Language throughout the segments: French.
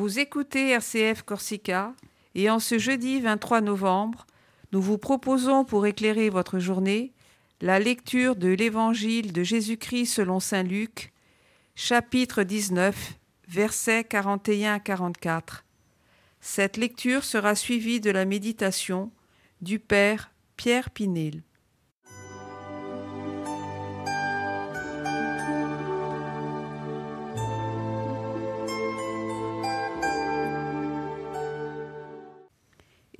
Vous écoutez RCF Corsica et en ce jeudi 23 novembre, nous vous proposons pour éclairer votre journée la lecture de l'Évangile de Jésus-Christ selon Saint Luc, chapitre 19, versets 41 44. Cette lecture sera suivie de la méditation du Père Pierre Pinel.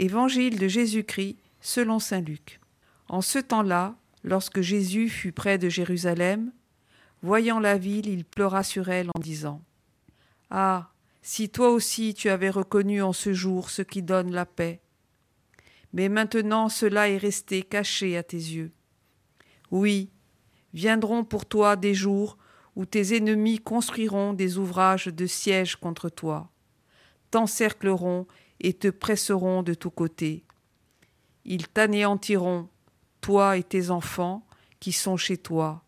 Évangile de Jésus-Christ selon Saint Luc. En ce temps-là, lorsque Jésus fut près de Jérusalem, voyant la ville, il pleura sur elle en disant Ah, si toi aussi tu avais reconnu en ce jour ce qui donne la paix. Mais maintenant cela est resté caché à tes yeux. Oui, viendront pour toi des jours où tes ennemis construiront des ouvrages de siège contre toi, t'encercleront et te presseront de tous côtés. Ils t'anéantiront, toi et tes enfants qui sont chez toi.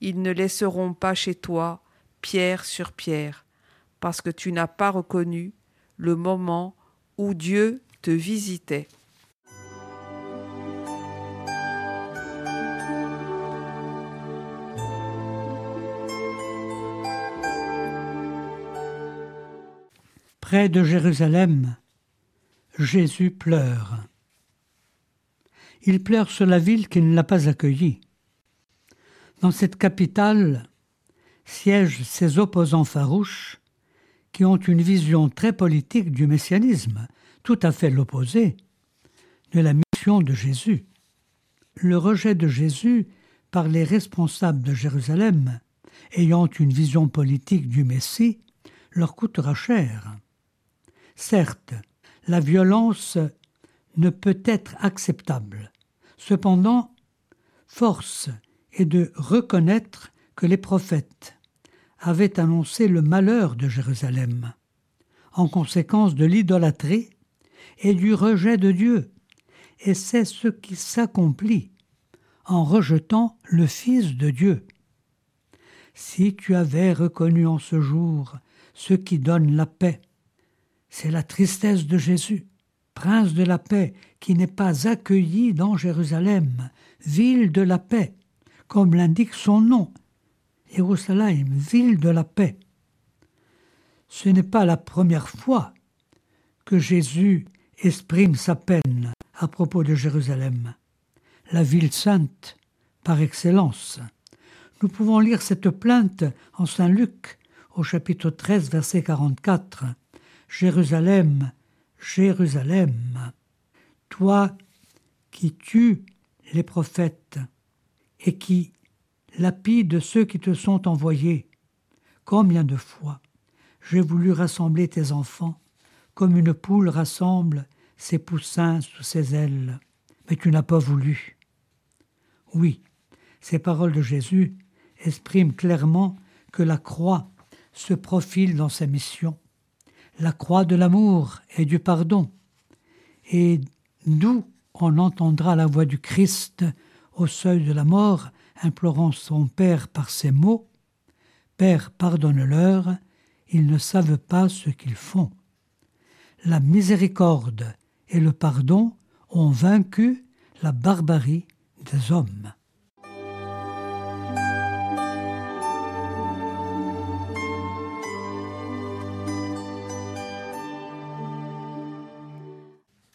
Ils ne laisseront pas chez toi pierre sur pierre, parce que tu n'as pas reconnu le moment où Dieu te visitait. De Jérusalem, Jésus pleure. Il pleure sur la ville qui ne l'a pas accueilli. Dans cette capitale siègent ses opposants farouches qui ont une vision très politique du messianisme, tout à fait l'opposé de la mission de Jésus. Le rejet de Jésus par les responsables de Jérusalem, ayant une vision politique du Messie, leur coûtera cher. Certes, la violence ne peut être acceptable. Cependant, force est de reconnaître que les prophètes avaient annoncé le malheur de Jérusalem, en conséquence de l'idolâtrie et du rejet de Dieu, et c'est ce qui s'accomplit en rejetant le Fils de Dieu. Si tu avais reconnu en ce jour ce qui donne la paix, c'est la tristesse de Jésus, prince de la paix, qui n'est pas accueilli dans Jérusalem, ville de la paix, comme l'indique son nom. Jérusalem, ville de la paix. Ce n'est pas la première fois que Jésus exprime sa peine à propos de Jérusalem, la ville sainte par excellence. Nous pouvons lire cette plainte en Saint Luc au chapitre 13 verset 44. Jérusalem, Jérusalem, toi qui tues les prophètes et qui lapides ceux qui te sont envoyés, combien de fois j'ai voulu rassembler tes enfants, comme une poule rassemble ses poussins sous ses ailes, mais tu n'as pas voulu. Oui, ces paroles de Jésus expriment clairement que la croix se profile dans sa mission la croix de l'amour et du pardon, et d'où on entendra la voix du Christ au seuil de la mort, implorant son Père par ces mots Père, pardonne-leur, ils ne savent pas ce qu'ils font. La miséricorde et le pardon ont vaincu la barbarie des hommes.